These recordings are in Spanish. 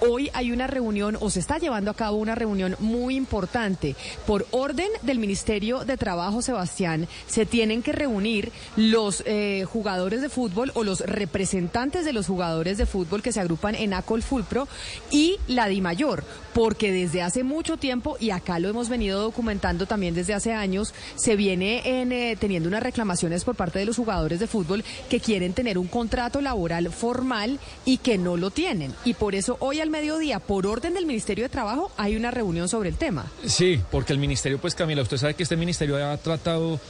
hoy hay una reunión o se está llevando a cabo una reunión muy importante. Por orden del Ministerio de Trabajo, Sebastián, se tienen que reunir los eh, jugadores de fútbol o los representantes de los jugadores de fútbol que se agrupan en ACOL Fulpro y la DIMAYOR, porque desde hace mucho tiempo, y acá lo hemos venido documentando también desde hace años, se viene en, eh, teniendo unas reclamaciones por parte de los jugadores de fútbol que quieren tener un contrato laboral formal y que no lo tienen. Y por eso hoy al mediodía, por orden del Ministerio de Trabajo, hay una reunión sobre el tema. Sí, porque el Ministerio, pues Camila, usted sabe que este Ministerio ha tratado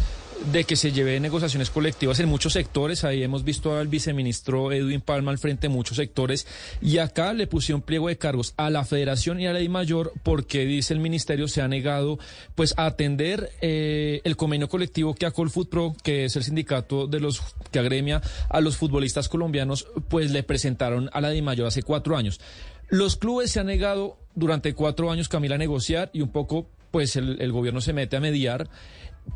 de que se lleve negociaciones colectivas en muchos sectores. Ahí hemos visto al viceministro Edwin Palma al frente de muchos sectores. Y acá le pusieron pliego de cargos a la federación y a la mayor porque, dice el ministerio, se ha negado pues a atender eh, el convenio colectivo que a Pro, que es el sindicato de los que agremia a los futbolistas colombianos, pues le presentaron a la mayor hace cuatro años. Los clubes se han negado durante cuatro años, Camila, a negociar y un poco pues el gobierno se mete a mediar.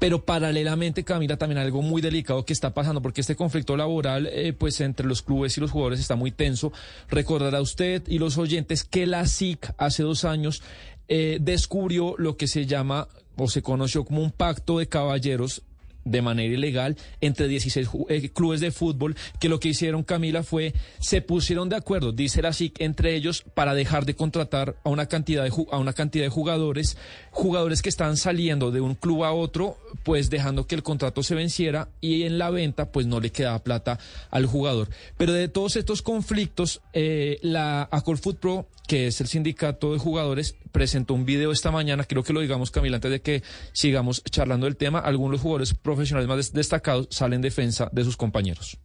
Pero paralelamente, Camila, también algo muy delicado que está pasando, porque este conflicto laboral, eh, pues entre los clubes y los jugadores está muy tenso. Recordará usted y los oyentes que la SIC hace dos años eh, descubrió lo que se llama o se conoció como un pacto de caballeros de manera ilegal entre 16 eh, clubes de fútbol que lo que hicieron Camila fue se pusieron de acuerdo dice la SIC entre ellos para dejar de contratar a una cantidad de a una cantidad de jugadores jugadores que están saliendo de un club a otro pues dejando que el contrato se venciera y en la venta pues no le quedaba plata al jugador. Pero de todos estos conflictos eh, la Acol Foot Pro que es el sindicato de jugadores, presentó un video esta mañana, creo que lo digamos Camila, antes de que sigamos charlando del tema, algunos jugadores profesionales más destacados salen en defensa de sus compañeros.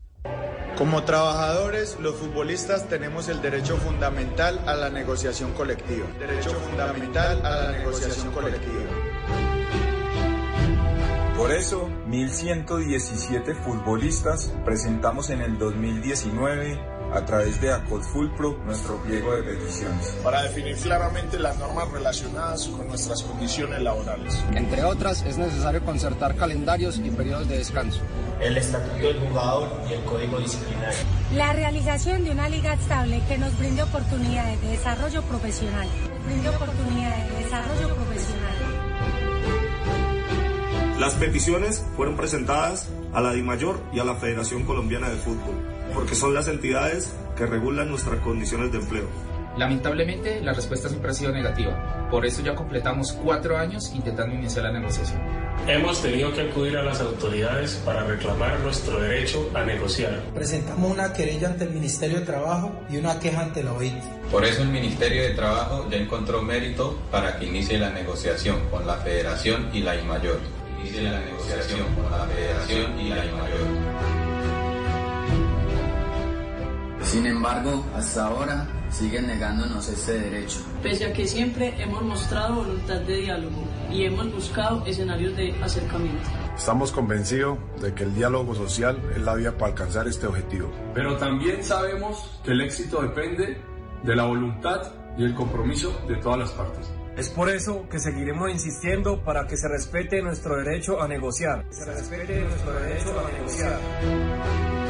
Como trabajadores, los futbolistas tenemos el derecho fundamental a la negociación colectiva. Derecho fundamental a la negociación colectiva. Por eso, 1.117 futbolistas presentamos en el 2019 a través de ACOD Pro nuestro pliego de peticiones. Para definir claramente las normas relacionadas con nuestras condiciones laborales. Entre otras, es necesario concertar calendarios y periodos de descanso. El estatuto del jugador y el código disciplinario. La realización de una liga estable que nos brinde oportunidades de desarrollo profesional. Brinde oportunidades de desarrollo profesional. Las peticiones fueron presentadas a la DIMAYOR y a la Federación Colombiana de Fútbol porque son las entidades que regulan nuestras condiciones de empleo. Lamentablemente, la respuesta siempre ha sido negativa. Por eso ya completamos cuatro años intentando iniciar la negociación. Hemos tenido que acudir a las autoridades para reclamar nuestro derecho a negociar. Presentamos una querella ante el Ministerio de Trabajo y una queja ante la OIT. Por eso el Ministerio de Trabajo ya encontró mérito para que inicie la negociación con la Federación y la IMAYOR. Inicie la negociación con la Federación y la IMAYOR. Sin embargo, hasta ahora siguen negándonos este derecho. Pese a que siempre hemos mostrado voluntad de diálogo y hemos buscado escenarios de acercamiento. Estamos convencidos de que el diálogo social es la vía para alcanzar este objetivo. Pero también sabemos que el éxito depende de la voluntad y el compromiso de todas las partes. Es por eso que seguiremos insistiendo para que se respete nuestro derecho a negociar. Se respete nuestro derecho a negociar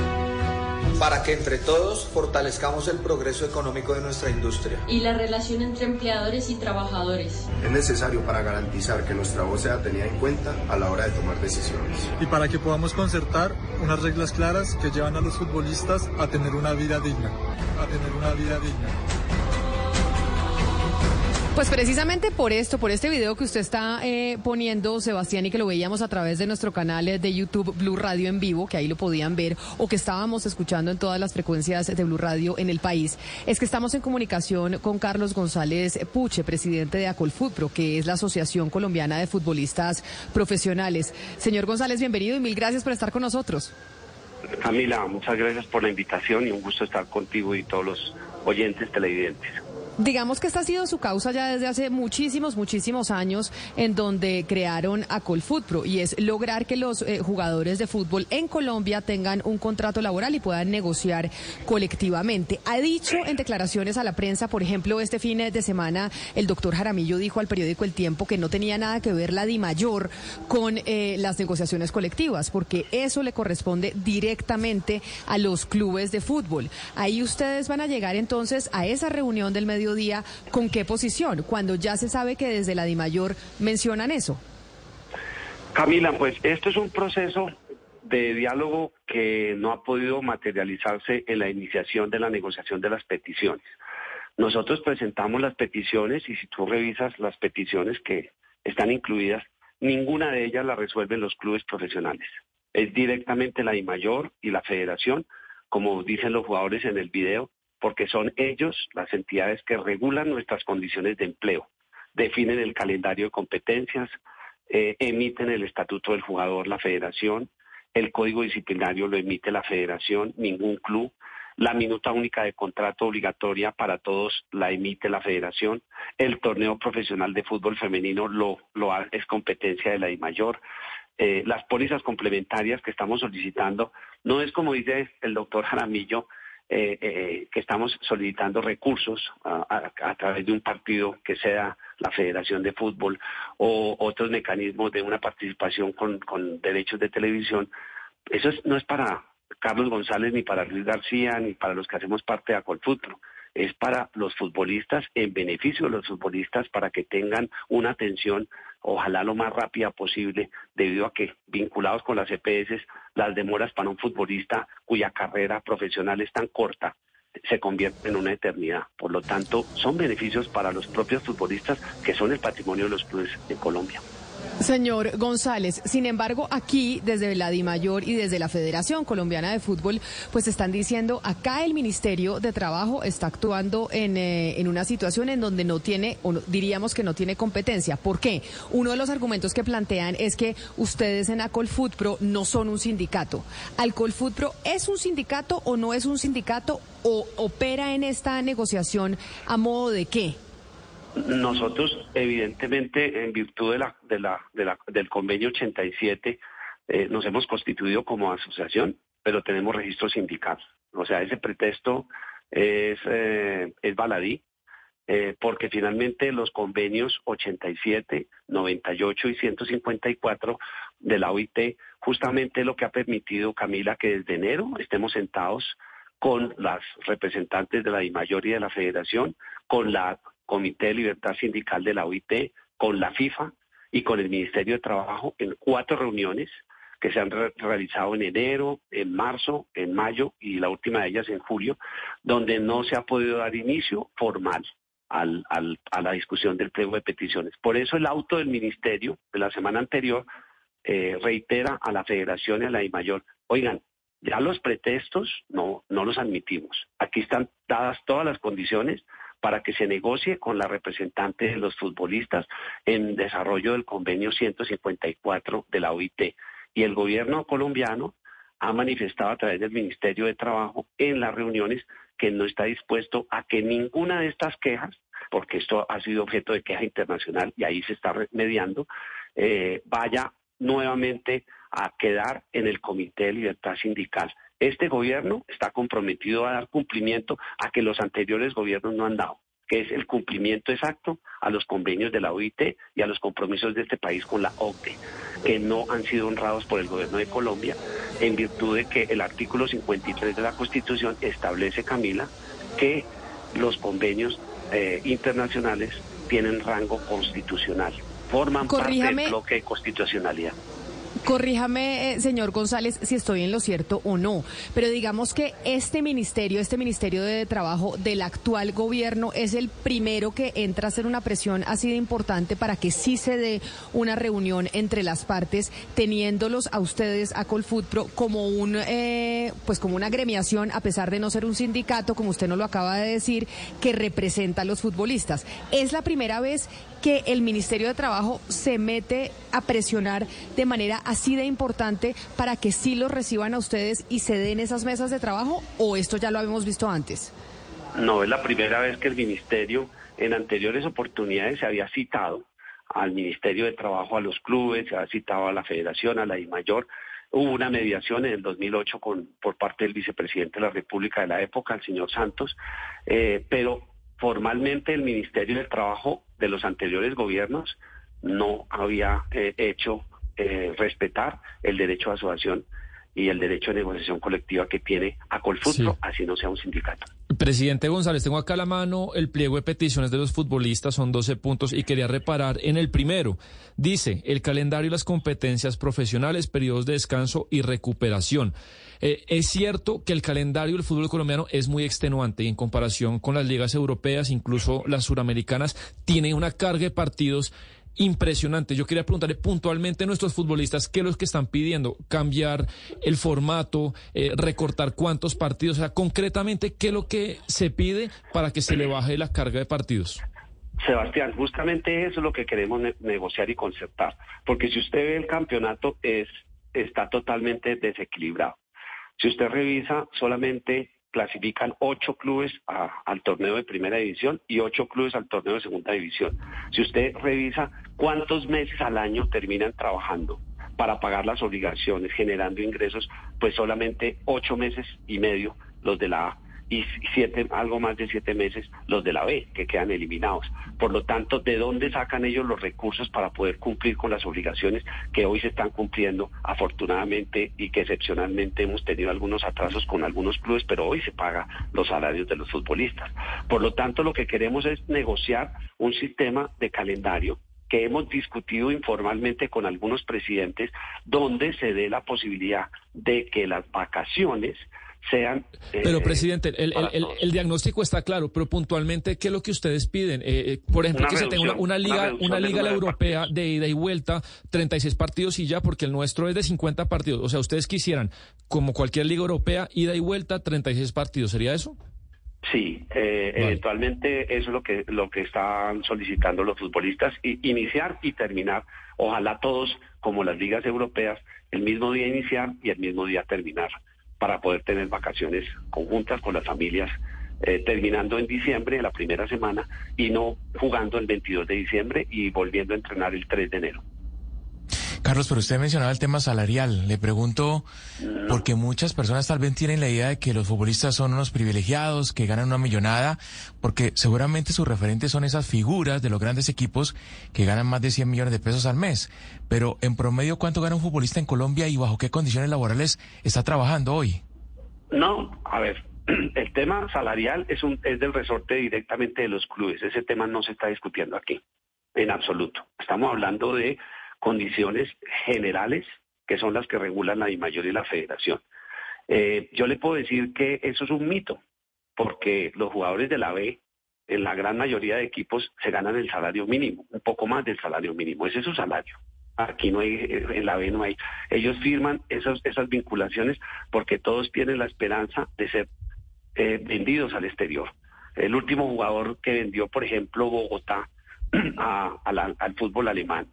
para que entre todos fortalezcamos el progreso económico de nuestra industria. Y la relación entre empleadores y trabajadores. Es necesario para garantizar que nuestra voz sea tenida en cuenta a la hora de tomar decisiones. Y para que podamos concertar unas reglas claras que llevan a los futbolistas a tener una vida digna. A tener una vida digna. Pues precisamente por esto, por este video que usted está eh, poniendo, Sebastián, y que lo veíamos a través de nuestro canal de YouTube Blue Radio en vivo, que ahí lo podían ver, o que estábamos escuchando en todas las frecuencias de Blue Radio en el país, es que estamos en comunicación con Carlos González Puche, presidente de Acolfutpro, que es la Asociación Colombiana de Futbolistas Profesionales. Señor González, bienvenido y mil gracias por estar con nosotros. Camila, muchas gracias por la invitación y un gusto estar contigo y todos los oyentes televidentes. Digamos que esta ha sido su causa ya desde hace muchísimos, muchísimos años en donde crearon a Colfutpro y es lograr que los eh, jugadores de fútbol en Colombia tengan un contrato laboral y puedan negociar colectivamente. Ha dicho en declaraciones a la prensa, por ejemplo, este fin de semana el doctor Jaramillo dijo al periódico El Tiempo que no tenía nada que ver la DIMAYOR con eh, las negociaciones colectivas porque eso le corresponde directamente a los clubes de fútbol. Ahí ustedes van a llegar entonces a esa reunión del medio mediodía, ¿con qué posición? Cuando ya se sabe que desde la DIMAYOR mencionan eso. Camila, pues esto es un proceso de diálogo que no ha podido materializarse en la iniciación de la negociación de las peticiones. Nosotros presentamos las peticiones y si tú revisas las peticiones que están incluidas, ninguna de ellas la resuelven los clubes profesionales. Es directamente la mayor y la federación, como dicen los jugadores en el video, porque son ellos las entidades que regulan nuestras condiciones de empleo, definen el calendario de competencias, eh, emiten el estatuto del jugador, la federación, el código disciplinario lo emite la federación, ningún club, la minuta única de contrato obligatoria para todos la emite la federación, el torneo profesional de fútbol femenino lo, lo es competencia de la DIMAYOR, eh, las pólizas complementarias que estamos solicitando, no es como dice el doctor Jaramillo, eh, eh, que estamos solicitando recursos a, través de un partido que sea la Federación de Fútbol o otros mecanismos de una participación con, derechos de televisión. Eso no es para Carlos González, ni para Luis García, ni para los que hacemos parte de Acolfutro. Es para los futbolistas, en beneficio de los futbolistas, para que tengan una atención ojalá lo más rápida posible, debido a que vinculados con las EPS, las demoras para un futbolista cuya carrera profesional es tan corta, se convierte en una eternidad. Por lo tanto, son beneficios para los propios futbolistas que son el patrimonio de los clubes de Colombia. Señor González, sin embargo, aquí desde la DIMAYOR y desde la Federación Colombiana de Fútbol, pues están diciendo, acá el Ministerio de Trabajo está actuando en, eh, en una situación en donde no tiene, o diríamos que no tiene competencia. ¿Por qué? Uno de los argumentos que plantean es que ustedes en Acolfutpro no son un sindicato. ¿Alcolfutpro es un sindicato o no es un sindicato o opera en esta negociación a modo de qué? Nosotros, evidentemente, en virtud del convenio 87, eh, nos hemos constituido como asociación, pero tenemos registro sindical. O sea, ese pretexto es, eh, baladí, eh, porque finalmente los convenios 87, 98 y 154 de la OIT, justamente lo que ha permitido, Camila, que desde enero estemos sentados con las representantes de la DIMAYOR y de la Federación, con la Comité de Libertad Sindical de la OIT, con la FIFA y con el Ministerio de Trabajo en cuatro reuniones que se han realizado en enero, en marzo, en mayo y la última de ellas en julio, donde no se ha podido dar inicio formal al, a la discusión del pliego de peticiones. Por eso el auto del Ministerio de la semana anterior eh, reitera a la Federación y a la mayor, oigan, ya los pretextos no, no los admitimos. Aquí están dadas todas las condiciones para que se negocie con la representante de los futbolistas en desarrollo del convenio 154 de la OIT. Y el gobierno colombiano ha manifestado a través del Ministerio de Trabajo en las reuniones que no está dispuesto a que ninguna de estas quejas, porque esto ha sido objeto de queja internacional y ahí se está mediando, eh, vaya nuevamente a quedar en el Comité de Libertad Sindical. Este gobierno está comprometido a dar cumplimiento a que los anteriores gobiernos no han dado que es el cumplimiento exacto a los convenios de la OIT y a los compromisos de este país con la OCDE, que no han sido honrados por el gobierno de Colombia, en virtud de que el artículo 53 de la Constitución establece, Camila, que los convenios eh, internacionales tienen rango constitucional, forman parte del bloque de constitucionalidad. Corríjame, eh, señor González, si estoy en lo cierto o no, pero digamos que este ministerio, este Ministerio de Trabajo del actual gobierno es el primero que entra a hacer una presión así de importante para que sí se dé una reunión entre las partes, teniéndolos a ustedes, a Colfutpro, como un, eh, pues como una gremiación, a pesar de no ser un sindicato, como usted nos lo acaba de decir, que representa a los futbolistas. Es la primera vez que el Ministerio de Trabajo se mete a presionar de manera así de importante para que sí los reciban a ustedes y se den esas mesas de trabajo o esto ya lo habíamos visto antes? No, es la primera vez que el Ministerio en anteriores oportunidades se había citado al Ministerio de Trabajo, a los clubes, se ha citado a la Federación, a la mayor Hubo una mediación en el 2008 con, por parte del vicepresidente de la República de la época, el señor Santos, eh, pero formalmente el Ministerio del Trabajo de los anteriores gobiernos no había eh, hecho eh, respetar el derecho a asociación y el derecho de negociación colectiva que tiene a Colfutro, así no sea un sindicato. Presidente González, tengo acá a la mano el pliego de peticiones de los futbolistas, son 12 puntos y quería reparar en el primero. Dice el calendario y las competencias profesionales, periodos de descanso y recuperación. Eh, es cierto que el calendario del fútbol colombiano es muy extenuante y en comparación con las ligas europeas, incluso las suramericanas, tiene una carga de partidos impresionante. Yo quería preguntarle puntualmente a nuestros futbolistas qué es lo que están pidiendo, cambiar el formato, eh, recortar cuántos partidos, o sea, concretamente qué es lo que se pide para que se le baje la carga de partidos. Sebastián, justamente eso es lo que queremos negociar y concertar, porque si usted ve el campeonato es está totalmente desequilibrado. Si usted revisa, solamente clasifican ocho clubes al torneo de primera división y ocho clubes al torneo de segunda división. Si usted revisa cuántos meses al año terminan trabajando para pagar las obligaciones, generando ingresos, pues solamente ocho meses y medio los de la A y siete, algo más de siete meses los de la B, que quedan eliminados. Por lo tanto, ¿de dónde sacan ellos los recursos para poder cumplir con las obligaciones que hoy se están cumpliendo, afortunadamente, y que excepcionalmente hemos tenido algunos atrasos con algunos clubes, pero hoy se paga los salarios de los futbolistas? Por lo tanto, lo que queremos es negociar un sistema de calendario que hemos discutido informalmente con algunos presidentes, donde se dé la posibilidad de que las vacaciones sean... pero, eh, presidente, el, diagnóstico está claro, pero puntualmente, ¿qué es lo que ustedes piden? Eh, eh, por ejemplo, que se tenga una, liga, una, liga europea de ida y vuelta, 36 partidos y ya, porque el nuestro es de 50 partidos. O sea, ustedes quisieran, como cualquier liga europea, ida y vuelta, 36 partidos. ¿Sería eso? Sí, eventualmente eso es lo que lo que están solicitando los futbolistas, iniciar y terminar, ojalá todos como las ligas europeas, el mismo día iniciar y el mismo día terminar para poder tener vacaciones conjuntas con las familias, eh, terminando en diciembre, la primera semana, y no jugando el 22 de diciembre y volviendo a entrenar el 3 de enero. Carlos, pero usted mencionaba el tema salarial. Le pregunto, porque muchas personas tal vez tienen la idea de que los futbolistas son unos privilegiados, que ganan una millonada, porque seguramente sus referentes son esas figuras de los grandes equipos que ganan más de 100 millones de pesos al mes. Pero en promedio, ¿cuánto gana un futbolista en Colombia y bajo qué condiciones laborales está trabajando hoy? No, a ver, el tema salarial es, un, es del resorte directamente de los clubes. Ese tema no se está discutiendo aquí, en absoluto. Estamos hablando de condiciones generales que son las que regulan la mayor y la federación. Eh, yo le puedo decir que eso es un mito, porque los jugadores de la B, en la gran mayoría de equipos, se ganan el salario mínimo, un poco más del salario mínimo, ese es su salario. Aquí no hay, en la B no hay. Ellos firman esas, esas vinculaciones porque todos tienen la esperanza de ser eh, vendidos al exterior. El último jugador que vendió, por ejemplo, Bogotá al fútbol alemán,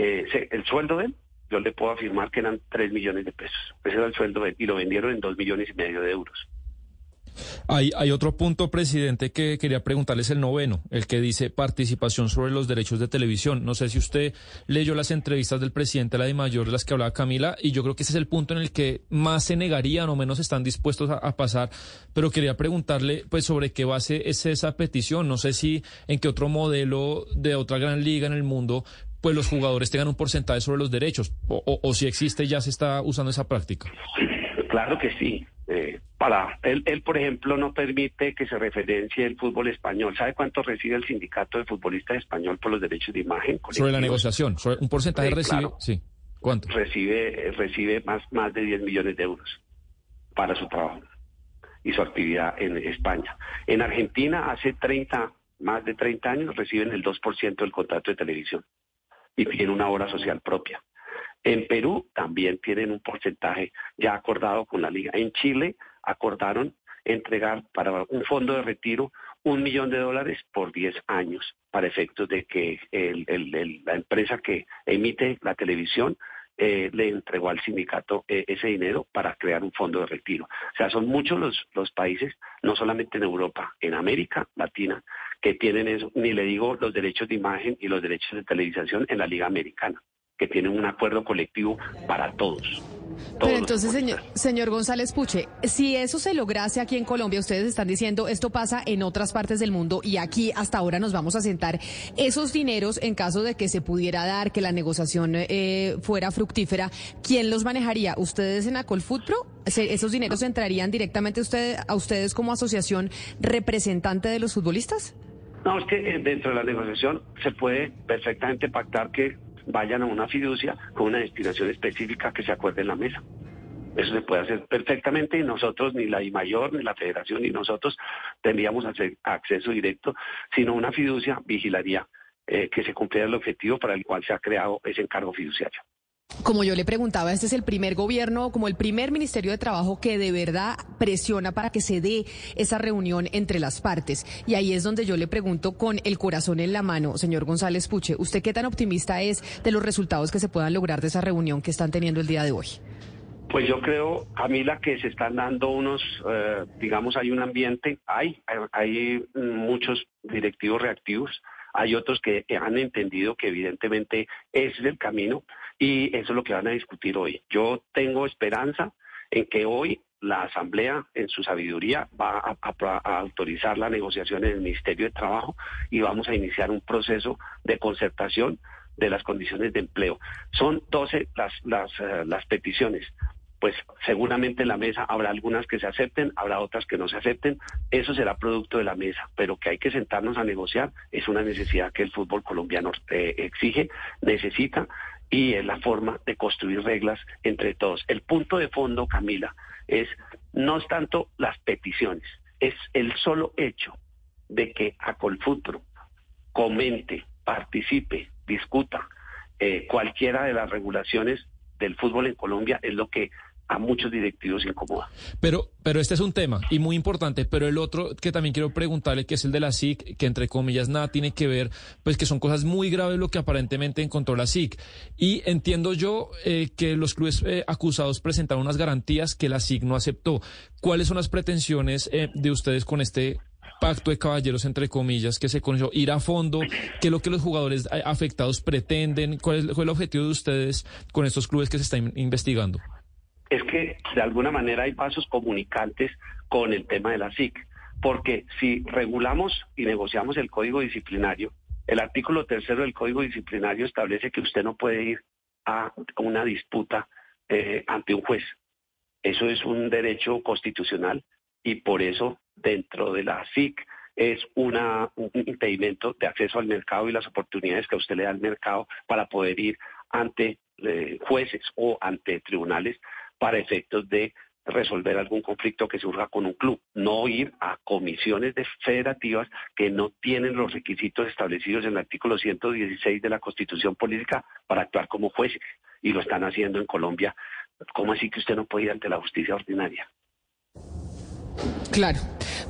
eh, el sueldo de él, yo le puedo afirmar que eran 3 millones de pesos. Ese era el sueldo de él y lo vendieron en 2 millones y medio de euros. Hay, otro punto, presidente, que quería preguntarles el noveno, el que dice participación sobre los derechos de televisión. No sé si usted leyó las entrevistas del presidente de la de Mayor, de las que hablaba Camila, y yo creo que ese es el punto en el que más se negarían o menos están dispuestos a, pasar. Pero quería preguntarle, pues, sobre qué base es esa petición. No sé si en qué otro modelo de otra gran liga en el mundo pues los jugadores tengan un porcentaje sobre los derechos, o, si existe ya se está usando esa práctica. Claro que sí. Eh, para él, él, por ejemplo, no permite que se referencie el fútbol español. ¿Sabe cuánto recibe el sindicato de futbolistas español por los derechos de imagen? Sobre la negociación, un porcentaje recibe, sí. ¿Cuánto? Recibe, recibe más, más de 10 millones de euros para su trabajo y su actividad en España. En Argentina, hace 30, más de 30 años, reciben el 2% del contrato de televisión y tienen una obra social propia. En Perú también tienen un porcentaje ya acordado con la liga. En Chile acordaron entregar para un fondo de retiro un millón de dólares por 10 años para efectos de que la empresa que emite la televisión eh, le entregó al sindicato eh, ese dinero para crear un fondo de retiro. O sea, son muchos los, los países, no solamente en Europa, en América Latina, que tienen eso, ni le digo los derechos de imagen y los derechos de televisación en la Liga Americana, que tienen un acuerdo colectivo para todos. Pero entonces, señor, señor González Puche, si eso se lograse aquí en Colombia, ustedes están diciendo esto pasa en otras partes del mundo y aquí hasta ahora nos vamos a sentar esos dineros en caso de que se pudiera dar, que la negociación eh, fuera fructífera, ¿quién los manejaría? ¿Ustedes en Acolfutpro? ¿Esos dineros entrarían directamente a ustedes como asociación representante de los futbolistas? No, es que eh, dentro de la negociación se puede perfectamente pactar que vayan a una fiducia con una destinación específica que se acuerde en la mesa. Eso se puede hacer perfectamente y nosotros, ni la mayor, ni la federación, ni nosotros tendríamos acceso directo, sino una fiducia vigilaría eh, que se cumpliera el objetivo para el cual se ha creado ese encargo fiduciario. Como yo le preguntaba, este es el primer gobierno, como el primer Ministerio de Trabajo que de verdad presiona para que se dé esa reunión entre las partes. Y ahí es donde yo le pregunto con el corazón en la mano, señor González Puche, ¿usted qué tan optimista es de los resultados que se puedan lograr de esa reunión que están teniendo el día de hoy? Pues yo creo, Camila, que se están dando unos, eh, digamos, hay un ambiente, hay, hay muchos directivos reactivos, hay otros que han entendido que evidentemente es el camino y eso es lo que van a discutir hoy. Yo tengo esperanza en que hoy la Asamblea, en su sabiduría, va a, autorizar la negociación en el Ministerio de Trabajo y vamos a iniciar un proceso de concertación de las condiciones de empleo. Son 12 las, las, eh, las peticiones pues seguramente en la mesa habrá algunas que se acepten, habrá otras que no se acepten. Eso será producto de la mesa, pero que hay que sentarnos a negociar es una necesidad que el fútbol colombiano eh, exige, necesita y es la forma de construir reglas entre todos. El punto de fondo, Camila, es no es tanto las peticiones, es el solo hecho de que Acolfutro comente, participe, discuta eh, cualquiera de las regulaciones del fútbol en Colombia es lo que a muchos directivos incomoda. Pero, pero este es un tema y muy importante, pero el otro que también quiero preguntarle, que es el de la SIC, que entre comillas nada tiene que ver, pues que son cosas muy graves lo que aparentemente encontró la SIC. Y entiendo yo eh, que los clubes eh, acusados presentaron unas garantías que la SIC no aceptó. ¿Cuáles son las pretensiones eh, de ustedes con este pacto de caballeros, entre comillas, que se conoció, ir a fondo, qué es lo que los jugadores afectados pretenden, cuál es el objetivo de ustedes con estos clubes que se están investigando es que de alguna manera hay pasos comunicantes con el tema de la SIC, porque si regulamos y negociamos el código disciplinario, el artículo tercero del código disciplinario establece que usted no puede ir a una disputa eh, ante un juez. Eso es un derecho constitucional y por eso dentro de la SIC es un impedimento de acceso al mercado y las oportunidades que usted le da al mercado para poder ir ante eh, jueces o ante tribunales para efectos de resolver algún conflicto que surja con un club, no ir a comisiones de federativas que no tienen los requisitos establecidos en el artículo 116 de la Constitución Política para actuar como jueces y lo están haciendo en Colombia. ¿Cómo así que usted no puede ir ante la justicia ordinaria? Claro.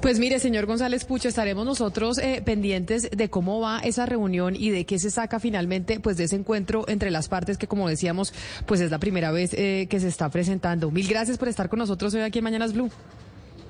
Pues mire, señor González Pucho, estaremos nosotros eh, pendientes de cómo va esa reunión y de qué se saca finalmente pues de ese encuentro entre las partes que como decíamos pues es la primera vez eh, que se está presentando. Mil gracias por estar con nosotros hoy aquí en Mañanas Blue.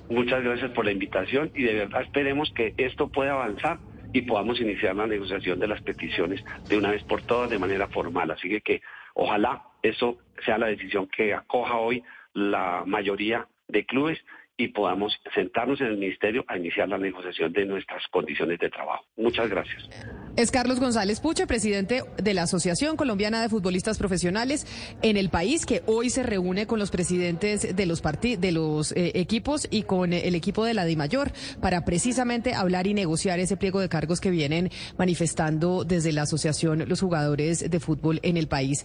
Muchas gracias por la invitación y de verdad esperemos que esto pueda avanzar y podamos iniciar la negociación de las peticiones de una vez por todas de manera formal. Así que, que ojalá eso sea la decisión que acoja hoy la mayoría de clubes y podamos sentarnos en el ministerio a iniciar la negociación de nuestras condiciones de trabajo. Muchas gracias. Es Carlos González Puche, presidente de la Asociación Colombiana de Futbolistas Profesionales en el país, que hoy se reúne con los presidentes de los de los eh, equipos y con el equipo de la DIMAYOR para precisamente hablar y negociar ese pliego de cargos que vienen manifestando desde la asociación los jugadores de fútbol en el país.